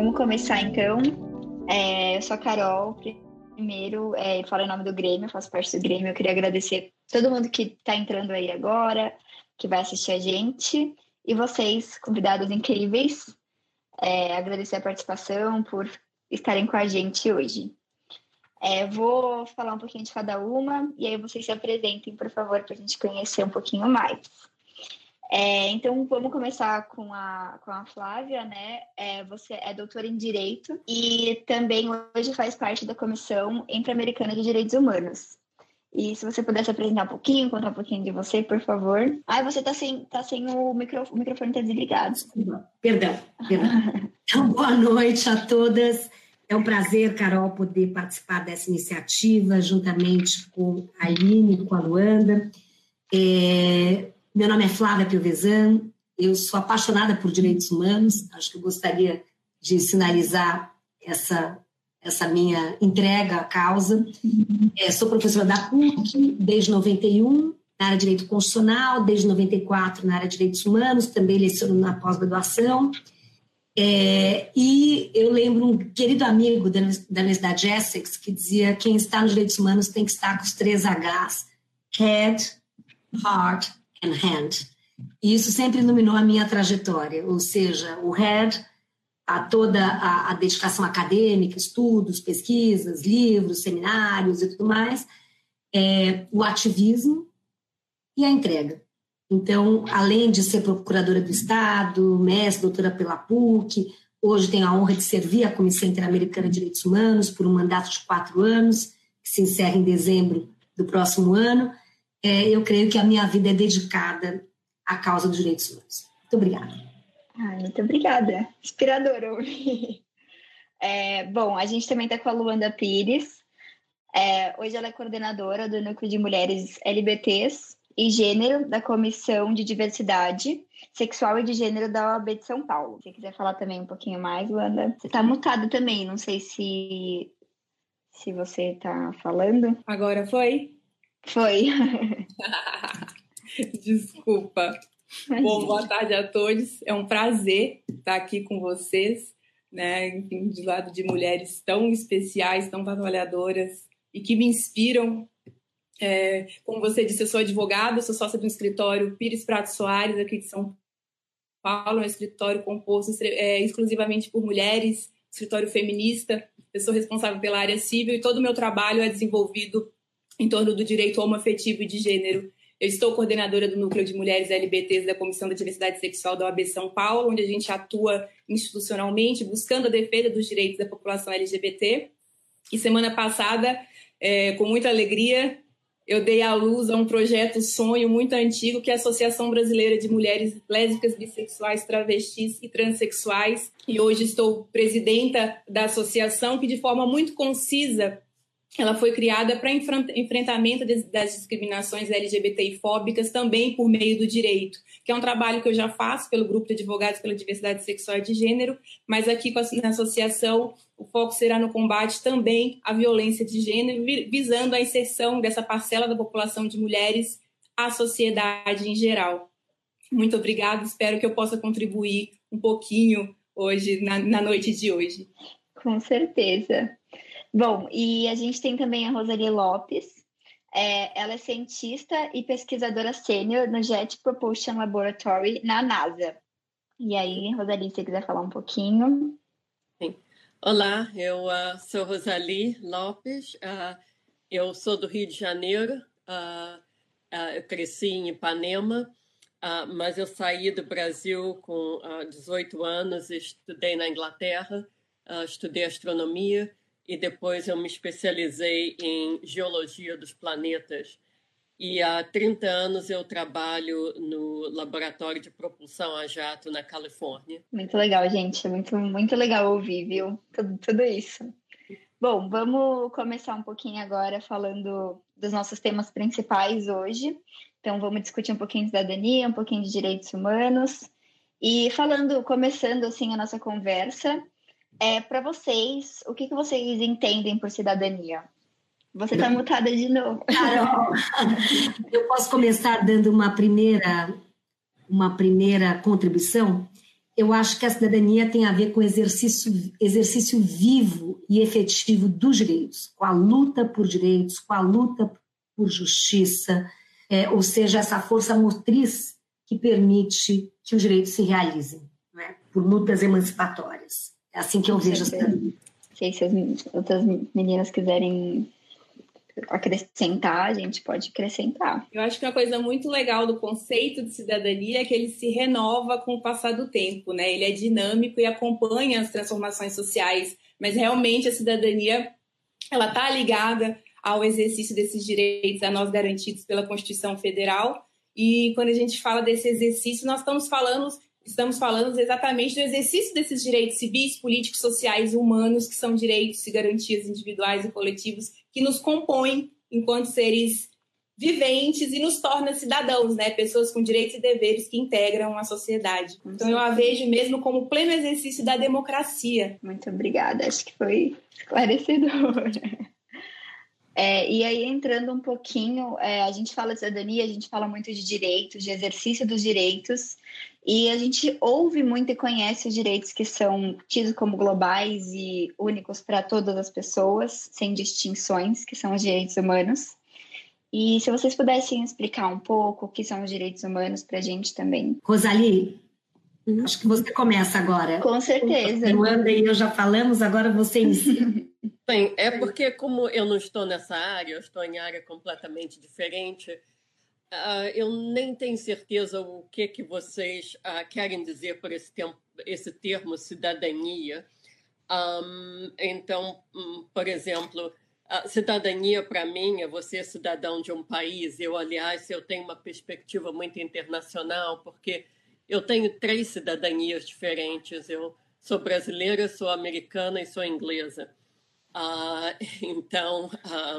vamos começar então. É, eu sou a Carol. Primeiro, é, falo em nome do Grêmio, faço parte do Grêmio. Eu queria agradecer todo mundo que está entrando aí agora, que vai assistir a gente, e vocês, convidados incríveis. É, agradecer a participação por estarem com a gente hoje. É, vou falar um pouquinho de cada uma e aí vocês se apresentem, por favor, para a gente conhecer um pouquinho mais. É, então, vamos começar com a, com a Flávia, né? É, você é doutora em Direito e também hoje faz parte da Comissão Inter-Americana de Direitos Humanos. E se você pudesse apresentar um pouquinho, contar um pouquinho de você, por favor. Ah, você está sem, tá sem o, micro, o microfone tá desligado. Perdão, perdão. Então, boa noite a todas. É um prazer, Carol, poder participar dessa iniciativa juntamente com a Aline e com a Luanda. É, meu nome é Flávia Piovesan, eu sou apaixonada por direitos humanos, acho que eu gostaria de sinalizar essa, essa minha entrega à causa. É, sou professora da PUC desde 91, na área de direito constitucional, desde 94 na área de direitos humanos, também leciono na pós-graduação. É, e eu lembro um querido amigo da, da Universidade de Essex que dizia quem está nos direitos humanos tem que estar com os três Hs, head, heart and hand. E isso sempre iluminou a minha trajetória, ou seja, o head, a toda a, a dedicação acadêmica, estudos, pesquisas, livros, seminários e tudo mais, é, o ativismo e a entrega. Então, além de ser procuradora do Estado, mestre, doutora pela PUC, hoje tenho a honra de servir a Comissão Interamericana de Direitos Humanos por um mandato de quatro anos, que se encerra em dezembro do próximo ano. É, eu creio que a minha vida é dedicada à causa dos direitos humanos. Muito obrigada. Ai, muito obrigada. Inspiradora ouvir. É, bom, a gente também está com a Luanda Pires. É, hoje ela é coordenadora do Núcleo de Mulheres LBTs e Gênero da Comissão de Diversidade Sexual e de Gênero da OAB de São Paulo. Se você quiser falar também um pouquinho mais, Luanda. Você está mutada também, não sei se, se você está falando. Agora foi? Foi. Desculpa. Bom, boa tarde a todos. É um prazer estar aqui com vocês, né? Do lado de mulheres tão especiais, tão trabalhadoras e que me inspiram é, como você disse, eu sou advogada, sou sócia do escritório Pires Prato Soares, aqui de São Paulo, é um escritório composto é, exclusivamente por mulheres, escritório feminista. Eu sou responsável pela área civil e todo o meu trabalho é desenvolvido em torno do direito homoafetivo e de gênero. Eu estou coordenadora do Núcleo de Mulheres LBTs da Comissão da Diversidade Sexual da OAB São Paulo, onde a gente atua institucionalmente buscando a defesa dos direitos da população LGBT. E semana passada, é, com muita alegria, eu dei à luz a um projeto sonho muito antigo, que é a Associação Brasileira de Mulheres Lésbicas, Bissexuais, Travestis e Transsexuais. E hoje estou presidenta da associação, que de forma muito concisa ela foi criada para enfrentamento das discriminações LGBTI fóbicas também por meio do direito, que é um trabalho que eu já faço pelo grupo de advogados pela diversidade sexual e de gênero, mas aqui na associação o foco será no combate também à violência de gênero, visando a inserção dessa parcela da população de mulheres à sociedade em geral. Muito obrigada, espero que eu possa contribuir um pouquinho hoje, na, na noite de hoje. Com certeza. Bom, e a gente tem também a Rosalie Lopes. É, ela é cientista e pesquisadora sênior no Jet Propulsion Laboratory na NASA. E aí, Rosalie, se você quiser falar um pouquinho. Sim. Olá, eu uh, sou Rosalie Lopes, uh, eu sou do Rio de Janeiro, uh, eu cresci em Ipanema, mas eu saí do Brasil com 18 anos, estudei na Inglaterra, estudei astronomia e depois eu me especializei em geologia dos planetas. E há 30 anos eu trabalho no laboratório de propulsão a jato na Califórnia. Muito legal, gente. Muito, muito legal ouvir, viu? Tudo, tudo isso. Bom, vamos começar um pouquinho agora falando dos nossos temas principais hoje. Então, vamos discutir um pouquinho de cidadania, um pouquinho de direitos humanos. E falando, começando assim a nossa conversa, é, para vocês, o que, que vocês entendem por cidadania? Você está mutada de novo. Carol, eu posso começar dando uma primeira, uma primeira contribuição? eu acho que a cidadania tem a ver com exercício, exercício vivo e efetivo dos direitos, com a luta por direitos, com a luta por justiça, é, ou seja, essa força motriz que permite que os direitos se realizem, né? por lutas emancipatórias. É assim que eu vejo a cidadania. Não sei se as outras meninas quiserem acrescentar, a gente pode acrescentar. Eu acho que uma coisa muito legal do conceito de cidadania é que ele se renova com o passar do tempo, né? Ele é dinâmico e acompanha as transformações sociais, mas realmente a cidadania ela está ligada ao exercício desses direitos a nós garantidos pela Constituição Federal. E quando a gente fala desse exercício, nós estamos falando estamos falando exatamente do exercício desses direitos civis, políticos, sociais, humanos, que são direitos e garantias individuais e coletivos que nos compõem enquanto seres viventes e nos torna cidadãos, né? Pessoas com direitos e deveres que integram a sociedade. Então eu a vejo mesmo como pleno exercício da democracia. Muito obrigada, acho que foi esclarecedor. É, e aí, entrando um pouquinho, é, a gente fala de cidadania, a gente fala muito de direitos, de exercício dos direitos, e a gente ouve muito e conhece os direitos que são tidos como globais e únicos para todas as pessoas, sem distinções, que são os direitos humanos. E se vocês pudessem explicar um pouco o que são os direitos humanos para a gente também. Rosalie, acho que você começa agora. Com certeza. Luanda e eu já falamos, agora você inicia. Bem, é porque como eu não estou nessa área, eu estou em área completamente diferente, Uh, eu nem tenho certeza o que que vocês uh, querem dizer por esse, tempo, esse termo cidadania. Um, então, um, por exemplo, a cidadania para mim é você cidadão de um país. Eu, aliás, eu tenho uma perspectiva muito internacional porque eu tenho três cidadanias diferentes. Eu sou brasileira, sou americana e sou inglesa. Uh, então,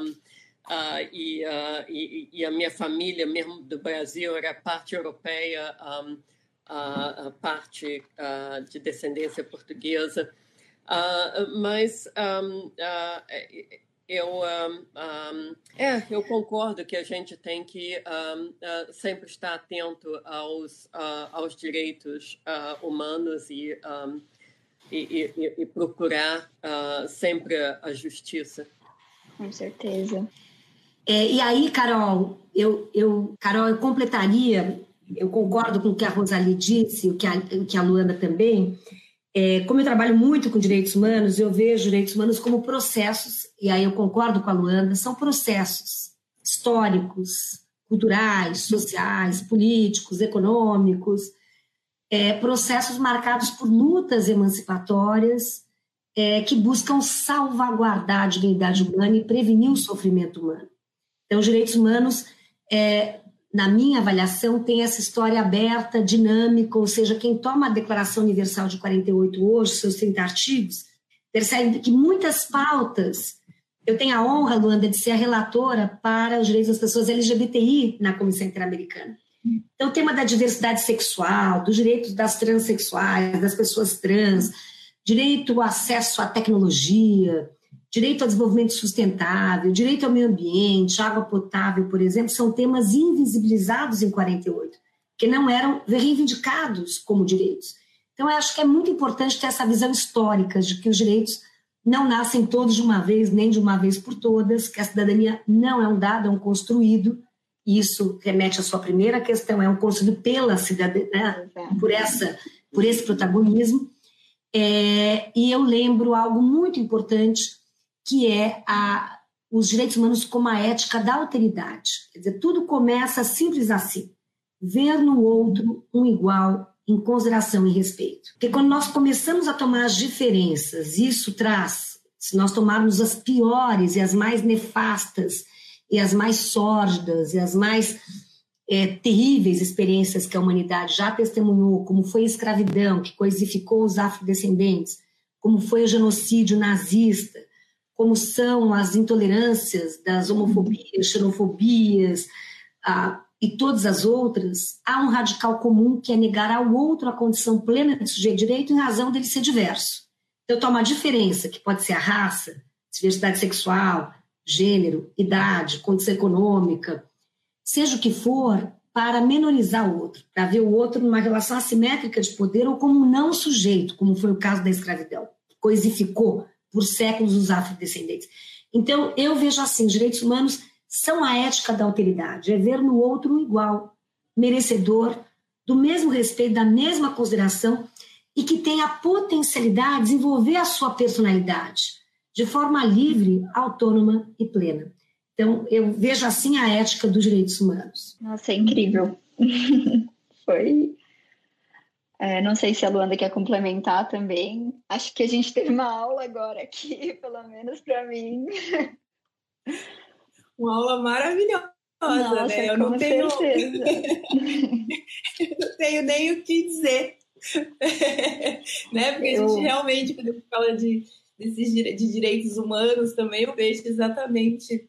um, Uh, e, uh, e, e, a minha família, mesmo do Brasil, era parte europeia, um, uh, parte de descendência portuguesa. mas um, eu, um, é, eu concordo que a gente tem que sempre estar atento aos, aos direitos humanos e, e, e procurar sempre a justiça. Com certeza. É, e aí, Carol, eu, eu, Carol, eu completaria, eu concordo com o que a Rosalie disse, o que a, o que a Luana também. É, como eu trabalho muito com direitos humanos, eu vejo direitos humanos como processos, e aí eu concordo com a Luana, são processos históricos, culturais, sociais, políticos, econômicos, é, processos marcados por lutas emancipatórias é, que buscam salvaguardar a dignidade humana e prevenir o sofrimento humano. Então, os direitos humanos, é, na minha avaliação, tem essa história aberta, dinâmica, ou seja, quem toma a Declaração Universal de 48 hoje, seus 30 artigos, percebe que muitas pautas. Eu tenho a honra, Luanda, de ser a relatora para os direitos das pessoas LGBTI na Comissão Interamericana. Então, o tema da diversidade sexual, dos direitos das transexuais, das pessoas trans, direito ao acesso à tecnologia, direito ao desenvolvimento sustentável, direito ao meio ambiente, água potável, por exemplo, são temas invisibilizados em 48, que não eram reivindicados como direitos. Então, eu acho que é muito importante ter essa visão histórica de que os direitos não nascem todos de uma vez, nem de uma vez por todas, que a cidadania não é um dado, é um construído. Isso remete à sua primeira questão, é um construído pela cidadania, né? por, essa, por esse protagonismo. É, e eu lembro algo muito importante que é a, os direitos humanos como a ética da alteridade. Quer dizer, tudo começa simples assim: ver no outro um igual em consideração e respeito. Porque quando nós começamos a tomar as diferenças, isso traz, se nós tomarmos as piores e as mais nefastas e as mais sórdidas e as mais é, terríveis experiências que a humanidade já testemunhou, como foi a escravidão, que coisificou os afrodescendentes, como foi o genocídio nazista, como são as intolerâncias das homofobias, xenofobias ah, e todas as outras, há um radical comum que é negar ao outro a condição plena de sujeito direito em razão dele ser diverso. Então, toma a diferença, que pode ser a raça, diversidade sexual, gênero, idade, condição econômica, seja o que for, para menorizar o outro, para ver o outro numa relação assimétrica de poder ou como um não sujeito, como foi o caso da escravidão, coisificou por séculos os afrodescendentes. Então, eu vejo assim, direitos humanos são a ética da alteridade, é ver no outro igual, merecedor do mesmo respeito, da mesma consideração e que tem a potencialidade de desenvolver a sua personalidade de forma livre, autônoma e plena. Então, eu vejo assim a ética dos direitos humanos. Nossa, é incrível. Foi. É, não sei se a Luanda quer complementar também. Acho que a gente teve uma aula agora aqui, pelo menos para mim. Uma aula maravilhosa, Nossa, né? Eu não tenho... eu não tenho nem o que dizer. né? Porque eu... a gente realmente, quando fala de, desses, de direitos humanos também, eu vejo exatamente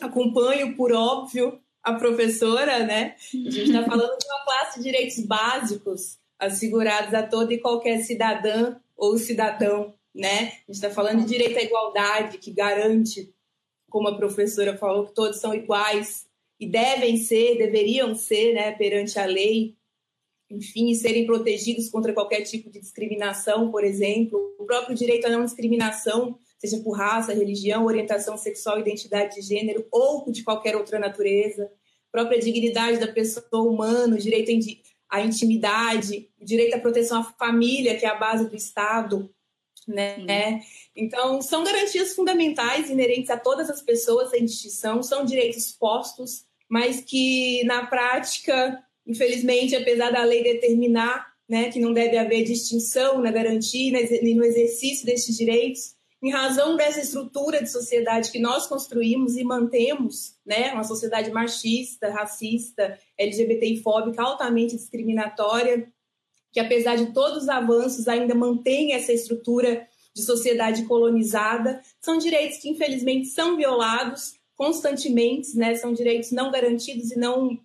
acompanho, por óbvio, a professora, né? A gente está falando de uma classe de direitos básicos assegurados a todo e qualquer cidadã ou cidadão, né? A gente está falando de direito à igualdade, que garante, como a professora falou, que todos são iguais e devem ser, deveriam ser, né, perante a lei, enfim, serem protegidos contra qualquer tipo de discriminação, por exemplo. O próprio direito à não discriminação seja por raça, religião, orientação sexual, identidade de gênero ou de qualquer outra natureza, própria dignidade da pessoa humana, o direito à intimidade, o direito à proteção à família, que é a base do Estado, né? Então, são garantias fundamentais inerentes a todas as pessoas sem distinção, são direitos postos, mas que na prática, infelizmente, apesar da lei determinar né, que não deve haver distinção na garantia e no exercício desses direitos, em razão dessa estrutura de sociedade que nós construímos e mantemos, né, uma sociedade machista, racista, LGBTI-fóbica, altamente discriminatória, que apesar de todos os avanços ainda mantém essa estrutura de sociedade colonizada, são direitos que infelizmente são violados constantemente, né, são direitos não garantidos e não,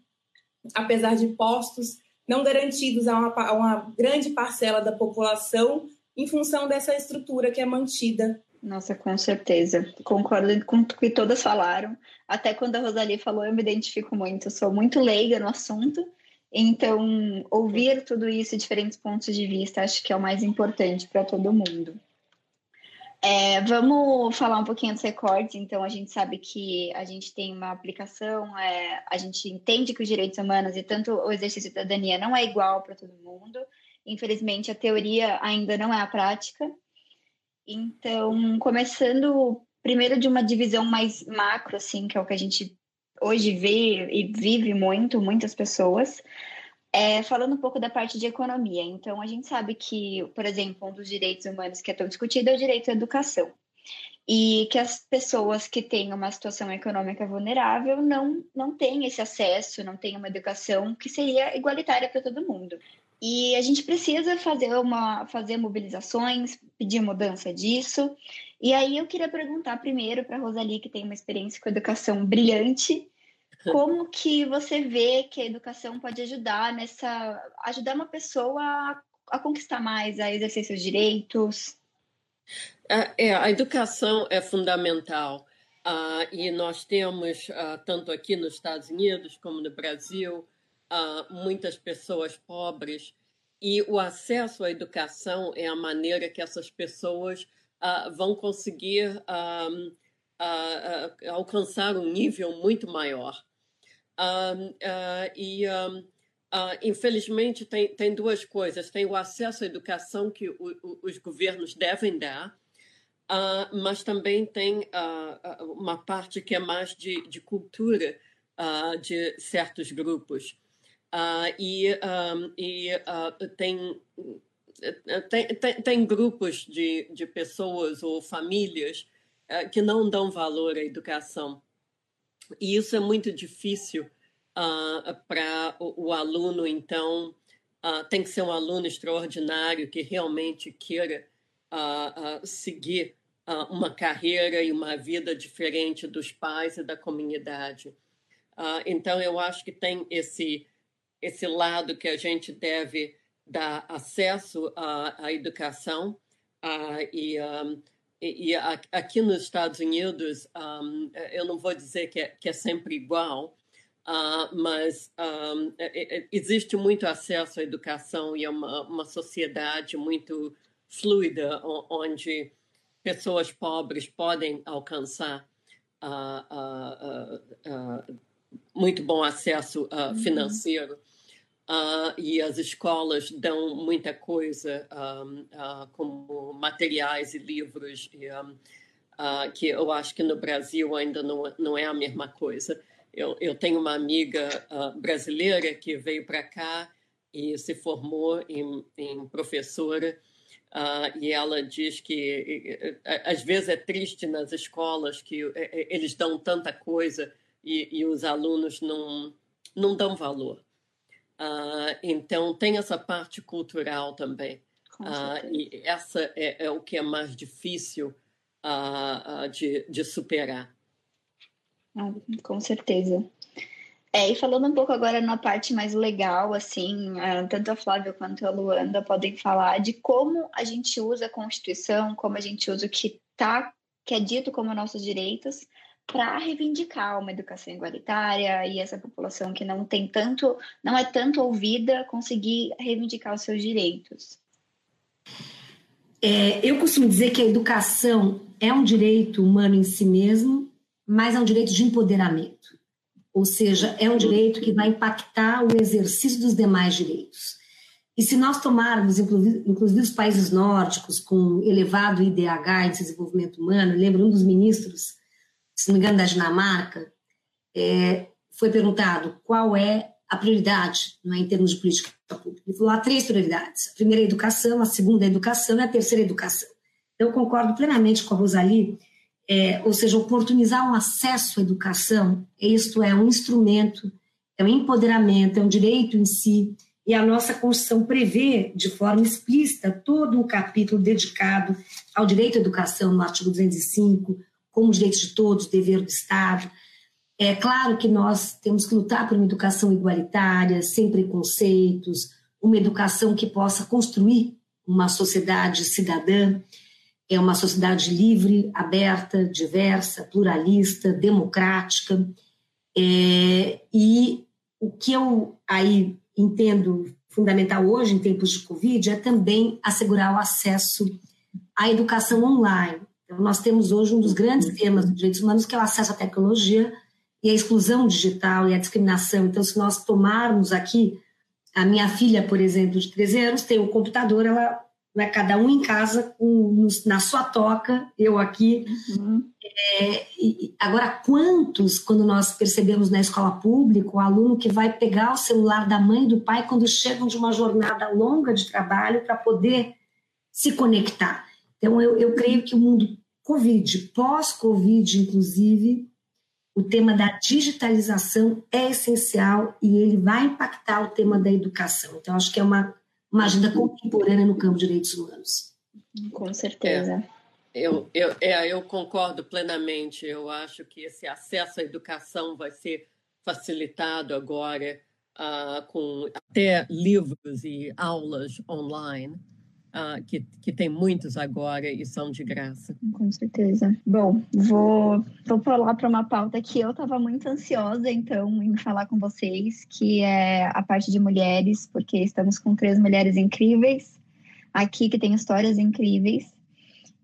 apesar de postos, não garantidos a uma, a uma grande parcela da população em função dessa estrutura que é mantida nossa, com certeza. Concordo com o que todas falaram. Até quando a Rosalie falou, eu me identifico muito. Eu sou muito leiga no assunto. Então, ouvir tudo isso, diferentes pontos de vista, acho que é o mais importante para todo mundo. É, vamos falar um pouquinho dos recordes. Então, a gente sabe que a gente tem uma aplicação, é, a gente entende que os direitos humanos e tanto o exercício da cidadania não é igual para todo mundo. Infelizmente, a teoria ainda não é a prática. Então, começando primeiro de uma divisão mais macro, assim, que é o que a gente hoje vê e vive muito, muitas pessoas, é, falando um pouco da parte de economia. Então, a gente sabe que, por exemplo, um dos direitos humanos que é tão discutido é o direito à educação. E que as pessoas que têm uma situação econômica vulnerável não, não têm esse acesso, não têm uma educação que seria igualitária para todo mundo. E a gente precisa fazer uma fazer mobilizações, pedir mudança disso. E aí eu queria perguntar primeiro para a Rosalie, que tem uma experiência com educação brilhante, como que você vê que a educação pode ajudar nessa ajudar uma pessoa a, a conquistar mais, a exercer seus direitos? É, a educação é fundamental. Uh, e nós temos, uh, tanto aqui nos Estados Unidos como no Brasil, uh, muitas pessoas pobres e o acesso à educação é a maneira que essas pessoas uh, vão conseguir uh, uh, alcançar um nível muito maior. e, infelizmente, tem, tem duas coisas: tem o acesso à educação que o, o, os governos devem dar, mas também tem uma parte que é mais de, de cultura de certos grupos. Uh, e, um, e uh, tem, tem, tem, tem, grupos de, de pessoas ou famílias uh, que não dão valor à educação. E isso é muito difícil para o, o, aluno, então, tem que ser um aluno extraordinário que realmente queira seguir uma carreira e uma vida diferente dos pais e da comunidade. então, eu acho que tem esse esse lado que a gente deve dar acesso à, à educação e, um, e, e, aqui nos Estados Unidos um, eu não vou dizer que é, que é sempre igual Uh, mas um, é, é, existe muito acesso à educação e é uma, uma sociedade muito fluida, onde pessoas pobres podem alcançar uh, uh, muito bom acesso uhum. Financeiro. e as escolas dão muita coisa, um, como materiais e livros, e, um, que eu acho que no Brasil ainda não, não é a mesma coisa. Eu, eu tenho uma amiga uh, brasileira que veio para cá e se formou em, em professora. Uh, e ela diz que às vezes é triste nas escolas que eles dão tanta coisa e, e os alunos não, não dão valor. Uh, então, tem essa parte cultural também. Uh, e essa é, é, o que é mais difícil uh, de, de superar. Ah, com certeza. É, e falando um pouco agora na parte mais legal, assim, tanto a Flávia quanto a Luanda podem falar de como a gente usa a Constituição, como a gente usa o que tá, que é dito como nossos direitos, para reivindicar uma educação igualitária e essa população que não tem tanto, não é tanto ouvida, conseguir reivindicar os seus direitos. É, eu costumo dizer que a educação é um direito humano em si mesmo mas é um direito de empoderamento. Ou seja, é um direito que vai impactar o exercício dos demais direitos. E se nós tomarmos, inclusive, os países nórdicos, com elevado IDH, Índice de Desenvolvimento Humano, lembro um dos ministros, se não me engano, da Dinamarca, é, foi perguntado qual é a prioridade não é, em termos de política pública. Ele falou: há três prioridades. A primeira é a educação, a segunda é a educação e a terceira é a educação. Então, eu concordo plenamente com a Rosalie é, ou seja, oportunizar um acesso à educação, isto é um instrumento, é um empoderamento, é um direito em si, e a nossa Constituição prevê de forma explícita todo um capítulo dedicado ao direito à educação, no artigo 205, como direitos de todos, dever do Estado. É claro que nós temos que lutar por uma educação igualitária, sem preconceitos, uma educação que possa construir uma sociedade cidadã é uma sociedade livre, aberta, diversa, pluralista, democrática. É, e o que eu aí entendo fundamental hoje, em tempos de Covid, é também assegurar o acesso à educação online. Então, nós temos hoje um dos grandes temas dos direitos humanos, que é o acesso à tecnologia e a exclusão digital e a discriminação. Então, se nós tomarmos aqui, a minha filha, por exemplo, de 13 anos, tem um computador, ela né, cada um em casa com, na sua toca, eu aqui. Uhum. É, e, agora, quantos, quando nós percebemos na escola pública, o aluno que vai pegar o celular da mãe e do pai quando chegam de uma jornada longa de trabalho para poder se conectar? Então, eu, eu creio que o mundo Covid, pós-Covid, inclusive, o tema da digitalização é essencial e ele vai impactar o tema da educação. Então, acho que é uma uma agenda contemporânea no campo de direitos humanos. Com certeza. É. Eu, eu, é, eu concordo plenamente. Eu acho que esse acesso à educação vai ser facilitado agora uh, com até livros e aulas online uh, que, que tem muitos agora e são de graça. Com certeza. Bom, vou, vou falar para uma pauta que eu estava muito ansiosa, então, em falar com vocês, que é a parte de mulheres, porque estamos com três mulheres incríveis aqui que têm histórias incríveis.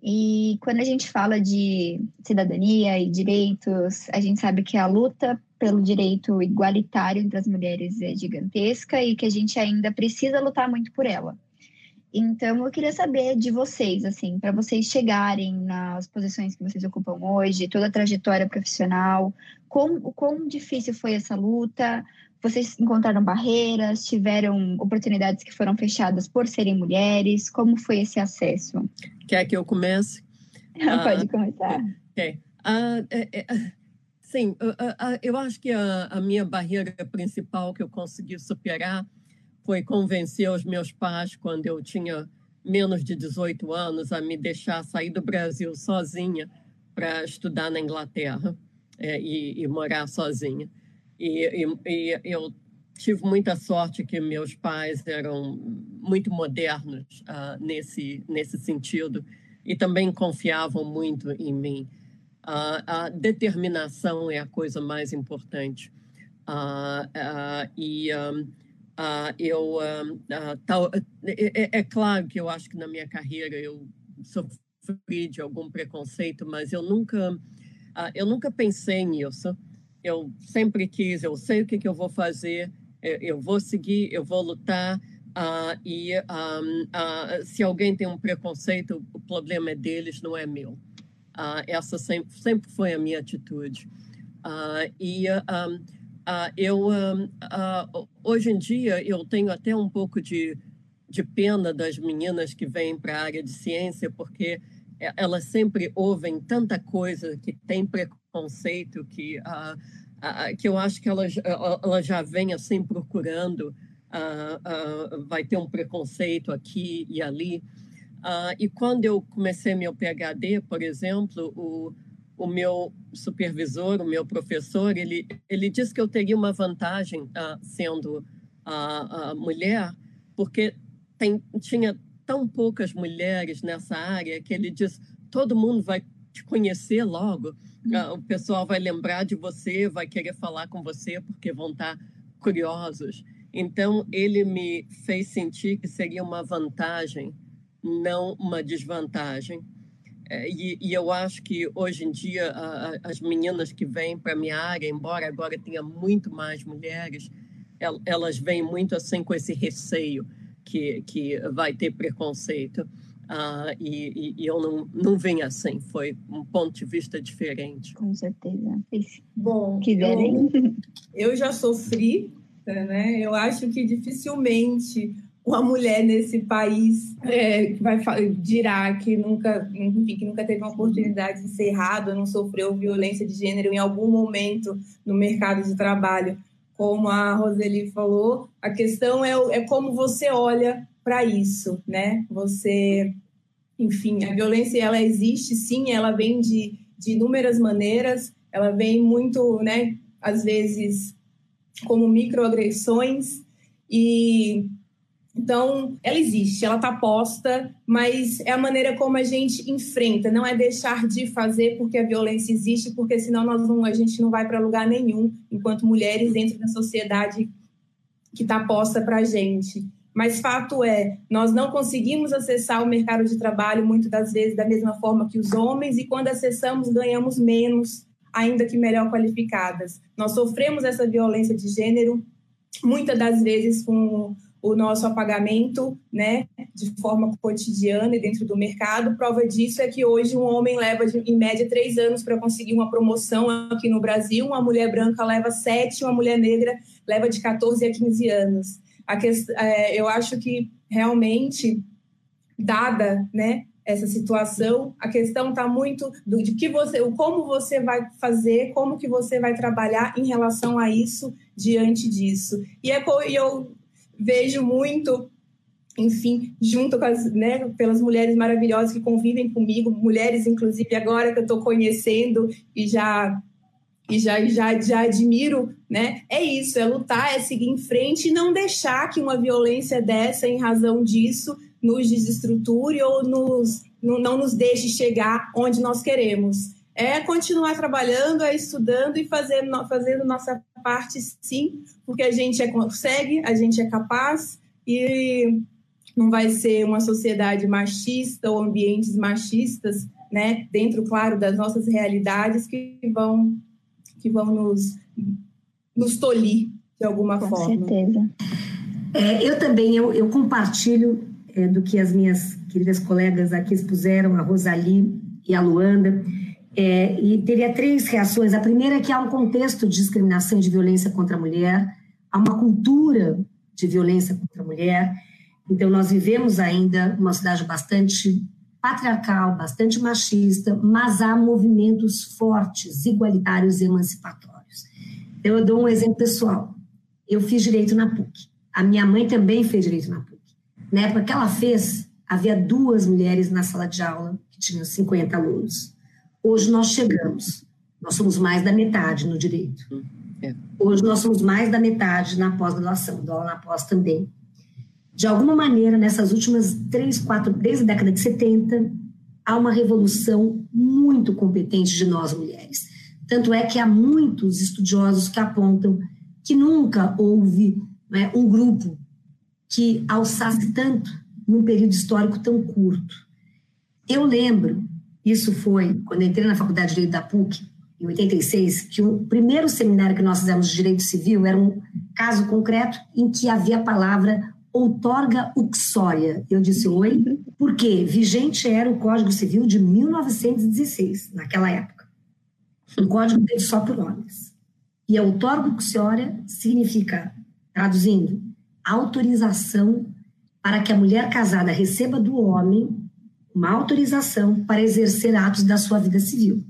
E quando a gente fala de cidadania e direitos, a gente sabe que a luta pelo direito igualitário entre as mulheres é gigantesca e que a gente ainda precisa lutar muito por ela. Então, eu queria saber de vocês, assim, para vocês chegarem nas posições que vocês ocupam hoje, toda a trajetória profissional, quão, quão difícil foi essa luta? Vocês encontraram barreiras? Tiveram oportunidades que foram fechadas por serem mulheres? Como foi esse acesso? Quer que eu comece? Pode uh, começar. Ok. Uh, é, é, sim, uh, eu acho que a, a minha barreira principal que eu consegui superar foi convencer os meus pais, quando eu tinha menos de 18 anos, a me deixar sair do Brasil sozinha para estudar na Inglaterra é, e, e, morar sozinha. E, e, e, eu tive muita sorte que meus pais eram muito modernos uh, nesse, nesse sentido e também confiavam muito em mim. Uh, a determinação é a coisa mais importante Uh, uh, e uh, eu tal, é, é, é, claro que eu acho que na minha carreira eu sofri de algum preconceito, mas eu nunca eu nunca pensei nisso. Eu sempre quis, eu sei o que, que eu vou fazer, eu, eu vou seguir, eu vou lutar. e um, se alguém tem um preconceito, o problema é deles, não é meu. essa sempre, sempre foi a minha atitude. e Uh, eu uh, hoje em dia eu tenho até um pouco de, de pena das meninas que vêm para a área de ciência porque elas sempre ouvem tanta coisa que tem preconceito que que eu acho que elas, elas já vêm assim procurando vai ter um preconceito aqui e ali. E quando eu comecei meu PhD por exemplo o o meu supervisor, o meu professor, ele, ele disse que eu teria uma vantagem uh, sendo a uh, uh, mulher, porque tem, tinha tão poucas mulheres nessa área que ele diz todo mundo vai te conhecer logo, uhum. o pessoal vai lembrar de você, vai querer falar com você porque vão estar curiosos. Então, ele me fez sentir que seria uma vantagem, não uma desvantagem. É, e, e, eu acho que hoje em dia a, a, as meninas que vêm para minha área, embora agora tenha muito mais mulheres, elas vêm muito assim com esse receio que, que vai ter preconceito. Uh, e, e, eu não, não vim assim, foi um ponto de vista diferente. Com certeza. Bom, eu, eu já sofri, né? Eu acho que dificilmente uma mulher nesse país é, que vai dirá que nunca, enfim, que nunca teve uma oportunidade de ser errado, não sofreu violência de gênero em algum momento no mercado de trabalho. Como a Roseli falou, a questão é, é como você olha para isso, né? Você, enfim, a violência ela existe, sim, ela vem de, de inúmeras maneiras, ela vem muito, né? Às vezes como microagressões e então, ela existe, ela está posta, mas é a maneira como a gente enfrenta, não é deixar de fazer porque a violência existe, porque senão nós não, a gente não vai para lugar nenhum, enquanto mulheres dentro da sociedade que está posta para a gente. Mas fato é, nós não conseguimos acessar o mercado de trabalho muitas das vezes da mesma forma que os homens, e quando acessamos, ganhamos menos, ainda que melhor qualificadas. Nós sofremos essa violência de gênero, muitas das vezes com o nosso apagamento, né, de forma cotidiana e dentro do mercado. Prova disso é que hoje um homem leva, em média, três anos para conseguir uma promoção aqui no Brasil, uma mulher branca leva sete, uma mulher negra leva de 14 a 15 anos. A questão, é, eu acho que realmente, dada, né, essa situação, a questão está muito do, de que você, como você vai fazer, como que você vai trabalhar em relação a isso diante disso. E, é, eu vejo muito, enfim, junto com as, né, pelas mulheres maravilhosas que convivem comigo, mulheres, inclusive, agora que eu estou conhecendo e já e já, já, já admiro, né? É isso, é lutar, é seguir em frente e não deixar que uma violência dessa, em razão disso, nos desestruture ou nos, não nos deixe chegar onde nós queremos. É continuar trabalhando, é estudando e fazendo, fazendo nossa parte, sim, porque a gente é, consegue, a gente é capaz e não vai ser uma sociedade machista ou ambientes machistas, né, dentro, claro, das nossas realidades que vão que vão nos, nos tolir de alguma Com forma. Com certeza. É, eu também, eu, eu compartilho é, do que as minhas queridas colegas aqui expuseram, a Rosali e a Luanda, é, e teria três reações. A primeira é que há um contexto de discriminação e de violência contra a mulher, há uma cultura de violência contra a mulher. Então, nós vivemos ainda uma cidade bastante patriarcal, bastante machista, mas há movimentos fortes, igualitários e emancipatórios. Então, eu dou um exemplo pessoal. Eu fiz direito na PUC. A minha mãe também fez direito na PUC. Na época que ela fez, havia duas mulheres na sala de aula que tinham 50 alunos. Hoje nós chegamos, nós somos mais da metade no direito. É. Hoje nós somos mais da metade na pós-graduação, dou na pós também. De alguma maneira, nessas últimas três, quatro, desde a década de 70, há uma revolução muito competente de nós mulheres. Tanto é que há muitos estudiosos que apontam que nunca houve né, um grupo que alçasse tanto num período histórico tão curto. Eu lembro, isso foi quando entrei na Faculdade de Direito da PUC, em 86, que o primeiro seminário que nós fizemos de Direito Civil era um caso concreto em que havia a palavra outorga uxória. Eu disse oi, porque vigente era o Código Civil de 1916, naquela época. Um código feito só por homens. E a outorga uxória significa, traduzindo, autorização para que a mulher casada receba do homem uma autorização para exercer atos da sua vida civil.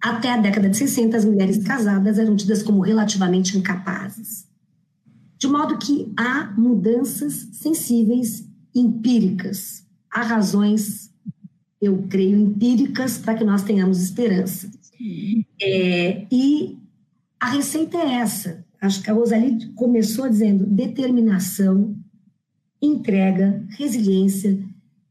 Até a década de 60, as mulheres casadas eram tidas como relativamente incapazes. De modo que há mudanças sensíveis empíricas. Há razões, eu creio, empíricas para que nós tenhamos esperança. É, e a receita é essa. Acho que a Rosalie começou dizendo determinação, entrega, resiliência,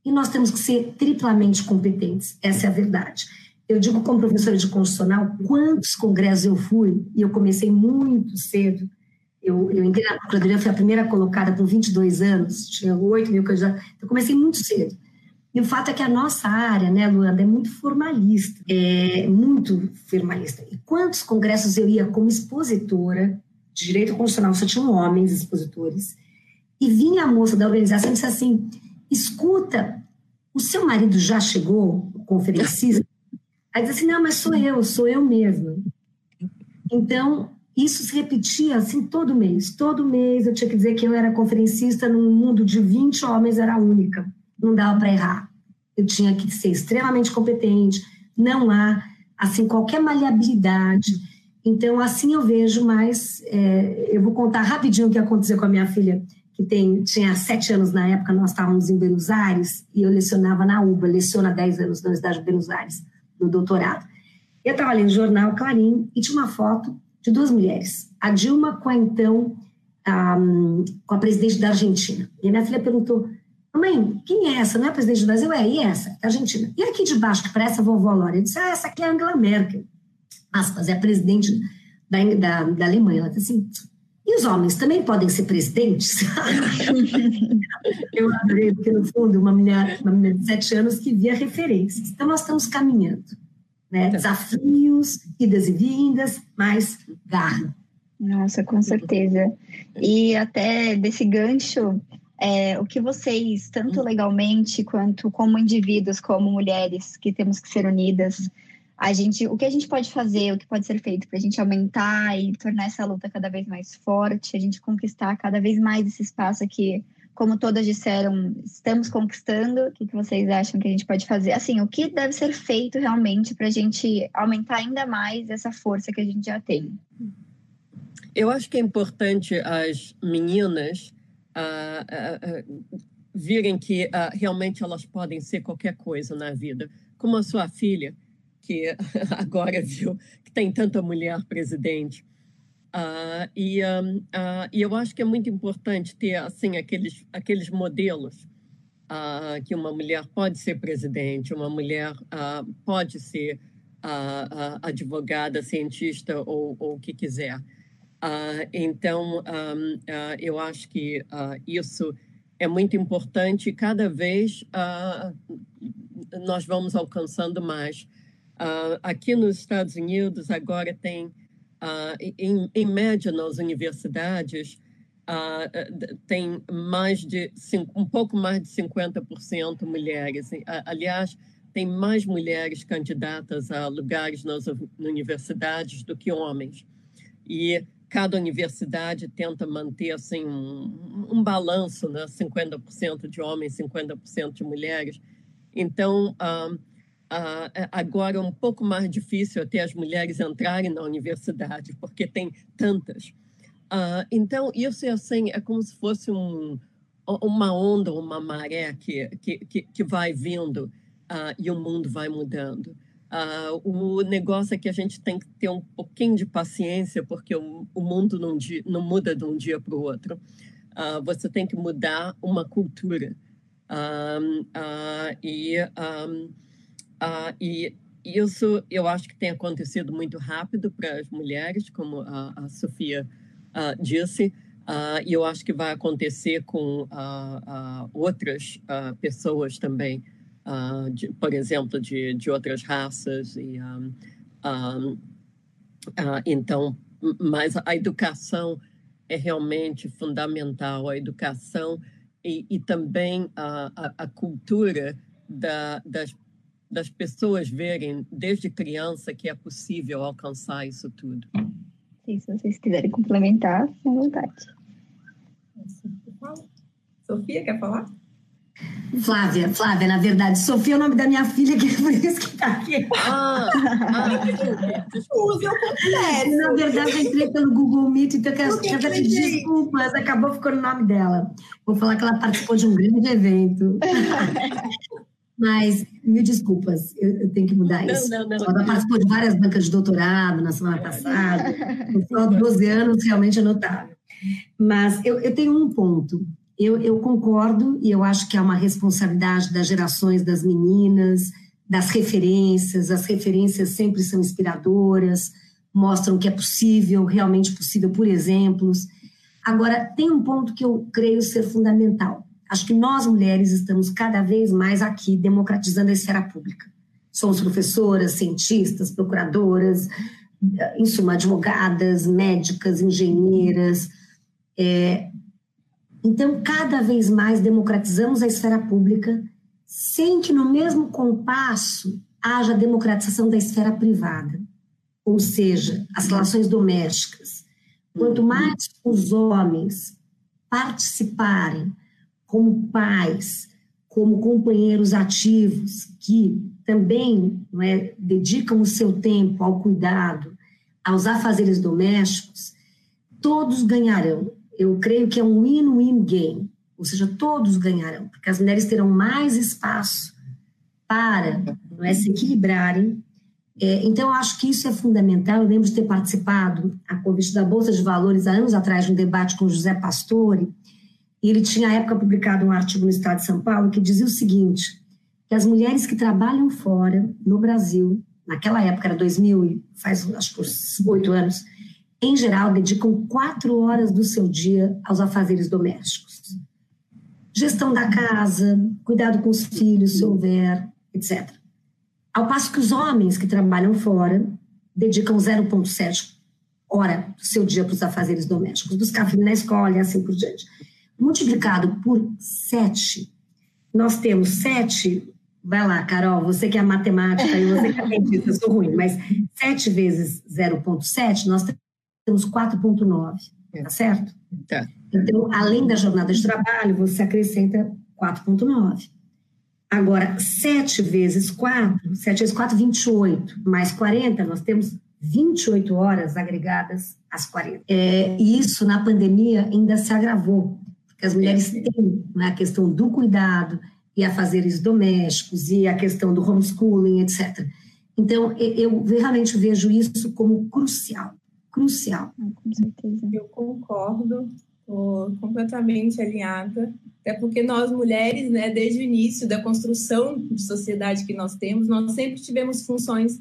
e nós temos que ser triplamente competentes. Essa é a verdade. Eu digo como professora de constitucional, quantos congressos eu fui, e eu comecei muito cedo. Eu, eu entrei na Procuradoria, fui a primeira colocada com 22 anos, tinha 8 mil candidatos. Eu comecei muito cedo. E o fato é que a nossa área, né, Luanda, é muito formalista, é muito formalista. E quantos congressos eu ia como expositora de direito constitucional, só tinham homens expositores, e vinha a moça da organização e disse assim: escuta, o seu marido já chegou, o conferencista? Aí diz assim, não, mas sou eu, sou eu mesma. Então, isso se repetia assim todo mês. Todo mês eu tinha que dizer que eu era conferencista num mundo de 20 homens, era a única. Não dava para errar. Eu tinha que ser extremamente competente, não há assim qualquer maleabilidade. Então, assim eu vejo mais. É, eu vou contar rapidinho o que aconteceu com a minha filha que tem, tinha sete anos na época, nós estávamos em Buenos Aires e eu lecionava na UBA, leciono há dez anos na Universidade de Buenos Aires, no doutorado. Eu estava lendo o jornal Clarim e tinha uma foto de duas mulheres, a Dilma com a então, com a presidente da Argentina. E minha filha perguntou, mãe, quem é essa? Não é a presidente do Brasil? É, e essa? Da Argentina. E aqui de baixo, que parece a vovó Lória? Eu disse, ah, essa aqui é a Angela Merkel. Aspas, é a presidente da, da, da Alemanha. Ela disse assim, e os homens também podem ser presidentes? eu adorei, porque no fundo, uma mulher, uma mulher de sete anos que via referências. Então, nós estamos caminhando. Né? Tá. Desafios, idas e vindas, mas garra. Nossa, com certeza. E até desse gancho, é, o que vocês, tanto legalmente quanto como indivíduos, como mulheres, que temos que ser unidas, a gente, o que a gente pode fazer, o que pode ser feito para a gente aumentar e tornar essa luta cada vez mais forte, a gente conquistar cada vez mais esse espaço aqui, como todas disseram, estamos conquistando. O que, que vocês acham que a gente pode fazer? Assim, o que deve ser feito realmente para a gente aumentar ainda mais essa força que a gente já tem? Eu acho que é importante as meninas uh, uh, uh, virem que realmente elas podem ser qualquer coisa na vida, como a sua filha que agora viu que tem tanta mulher presidente. Uh, e, uh, e eu acho que é muito importante ter assim aqueles, aqueles modelos uh, que uma mulher pode ser presidente, uma mulher pode ser advogada, cientista ou, ou o que quiser. então, um, eu acho que isso é muito importante e cada vez nós vamos alcançando mais. Uh, aqui nos Estados Unidos, agora tem, uh, em, em, média, nas universidades, uh, tem mais de, um pouco mais de 50% mulheres. aliás, tem mais mulheres candidatas a lugares nas universidades do que homens. E cada universidade tenta manter assim, um, um balanço, né? 50% de homens, 50% de mulheres. Então, Uh, agora é um pouco mais difícil até as mulheres entrarem na universidade, porque tem tantas. Uh, então, isso é assim, é como se fosse um, uma onda, uma maré que, que, que vai vindo uh, e o mundo vai mudando. o negócio é que a gente tem que ter um pouquinho de paciência, porque o, o mundo não, não, muda de um dia para o outro. você tem que mudar uma cultura. e um, Uh, e isso eu acho que tem acontecido muito rápido para as mulheres, como a, a Sofia uh, disse, e eu acho que vai acontecer com outras pessoas também, de, por exemplo, de, de outras raças. E, um, um, então, mas a educação é realmente fundamental, a educação e, e também a, a, a cultura da, das, das pessoas verem desde criança que é possível alcançar isso tudo. Sim, se vocês quiserem complementar, à vontade. Sofia, quer falar? Flávia, Flávia, na verdade, Sofia é o nome da minha filha, que é por isso que está aqui. Ah, ah usa o Na verdade, eu entrei pelo Google Meet, então eu quero, quero pedir desculpas, acabou ficando o nome dela. Vou falar que ela participou de um grande evento. Mas, mil desculpas, eu, eu, tenho que mudar isso. Não, não, não, ela participou de várias bancas de doutorado na semana passada, só 12 anos, realmente é notável. Mas eu, eu tenho um ponto eu, eu concordo e eu acho que é uma responsabilidade das gerações das meninas, das referências. As referências sempre são inspiradoras, mostram que é possível, realmente possível, por exemplos. Agora, tem um ponto que eu creio ser fundamental. Acho que nós, mulheres, estamos cada vez mais aqui democratizando a esfera pública. Somos professoras, cientistas, procuradoras, em suma, advogadas, médicas, engenheiras. É, então, cada vez mais democratizamos a esfera pública, sem que no mesmo compasso haja democratização da esfera privada, ou seja, as relações domésticas. Quanto mais os homens participarem como pais, como companheiros ativos, que também é, dedicam o seu tempo ao cuidado, aos afazeres domésticos, todos ganharão eu creio que é um win-win game, ou seja, todos ganharão, porque as mulheres terão mais espaço para é, se equilibrarem. É, então, eu acho que isso é fundamental. Eu lembro de ter participado, a convite da Bolsa de Valores, há anos atrás, de um debate com José Pastore, e ele tinha, à época, publicado um artigo no Estado de São Paulo que dizia o seguinte, que as mulheres que trabalham fora, no Brasil, naquela época, era 2000, faz acho que oito anos, em geral, dedicam quatro horas do seu dia aos afazeres domésticos. Gestão da casa, cuidado com os filhos, se houver, etc. Ao passo que os homens que trabalham fora dedicam 0,7 hora do seu dia para os afazeres domésticos, buscar filho na escola e assim por diante. Multiplicado por 7, nós temos 7 Vai lá, Carol, você que é matemática e você que é cientista, eu sou ruim, mas 7 vezes 0,7, nós temos 4,9, é. tá certo? Tá. Então, além da jornada de trabalho, você acrescenta 4,9. Agora, 7 vezes 4, 7 vezes 4, 28, mais 40, nós temos 28 horas agregadas às 40. É, e isso, na pandemia, ainda se agravou, porque as mulheres têm né, a questão do cuidado e a fazeres domésticos e a questão do homeschooling, etc. Então, eu realmente vejo isso como crucial crucial. Ah, com certeza. Eu concordo, estou completamente alinhada, até porque nós mulheres, né, desde o início da construção de sociedade que nós temos, nós sempre tivemos funções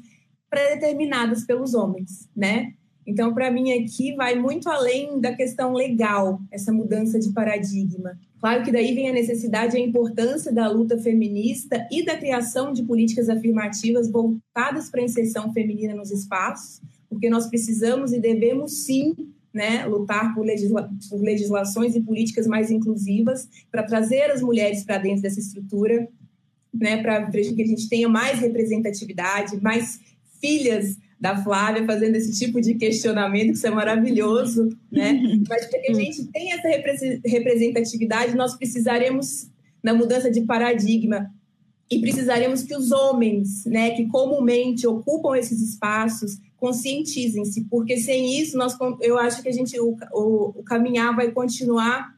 predeterminadas pelos homens, né? Então, para mim aqui vai muito além da questão legal, essa mudança de paradigma. Claro que daí vem a necessidade e a importância da luta feminista e da criação de políticas afirmativas voltadas para a inserção feminina nos espaços, porque nós precisamos e devemos sim né, lutar por, legisla por legislações e políticas mais inclusivas para trazer as mulheres para dentro dessa estrutura, né, para que a gente tenha mais representatividade, mais filhas da Flávia fazendo esse tipo de questionamento, que isso é maravilhoso, né? Mas para que a gente tenha essa representatividade, nós precisaremos, na mudança de paradigma, e precisaremos que os homens, né, que comumente ocupam esses espaços, conscientizem-se, porque sem isso nós, eu acho que a gente o, o, o caminhar vai continuar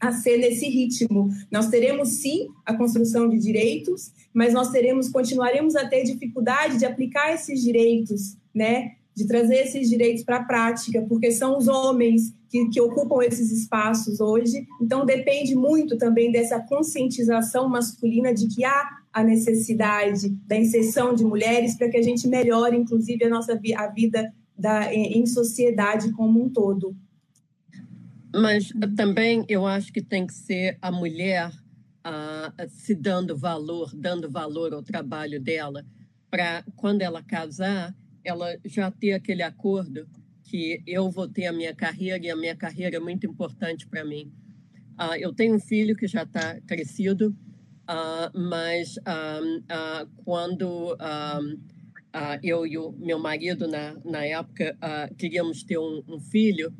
a ser nesse ritmo. Nós teremos sim a construção de direitos, mas nós teremos, continuaremos a ter dificuldade de aplicar esses direitos, né? De trazer esses direitos para a prática, porque são os homens que, que ocupam esses espaços hoje. Então depende muito também dessa conscientização masculina de que há a necessidade da inserção de mulheres para que a gente melhore, inclusive, a nossa a vida da, em sociedade como um todo. Mas também eu acho que tem que ser a mulher uh, se dando valor, dando valor ao trabalho dela, para quando ela casar, ela já ter aquele acordo que eu vou ter a minha carreira e a minha carreira é muito importante para mim. Uh, eu tenho um filho que já está crescido, uh, mas um, quando eu e o meu marido, na, na época, queríamos ter um, um filho,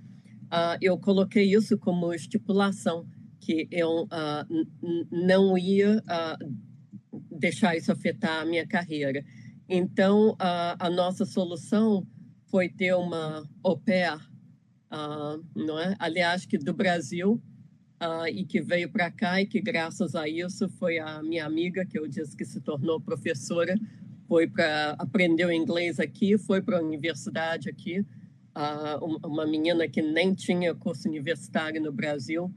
uh, eu coloquei isso como estipulação, que eu uh, não ia uh, deixar isso afetar a minha carreira. Então, a nossa solução foi ter uma au pair, não é? aliás, que do Brasil, e que veio para cá e que, graças a isso, foi a minha amiga, que eu disse que se tornou professora, foi para aprender o inglês aqui, foi para a universidade aqui, uma menina que nem tinha curso universitário no Brasil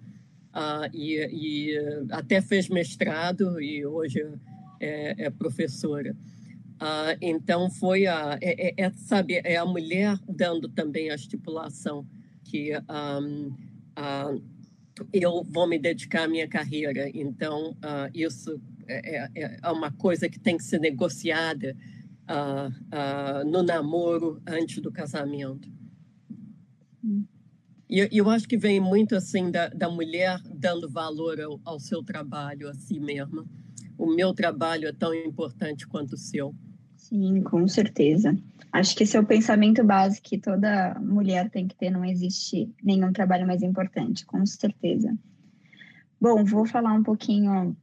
uh, e, e, até fez mestrado e hoje é, é professora. Uh, então foi a é, é, é, sabe é a mulher dando também a estipulação que um, uh, eu vou me dedicar à minha carreira. Então uh, isso é, é, é, uma coisa que tem que ser negociada no namoro antes do casamento. E eu acho que vem muito assim da, da mulher dando valor ao, ao seu trabalho, a si mesma. O meu trabalho é tão importante quanto o seu. Sim, com certeza. Acho que esse é o pensamento básico que toda mulher tem que ter. Não existe nenhum trabalho mais importante, com certeza. Bom, vou falar um pouquinho.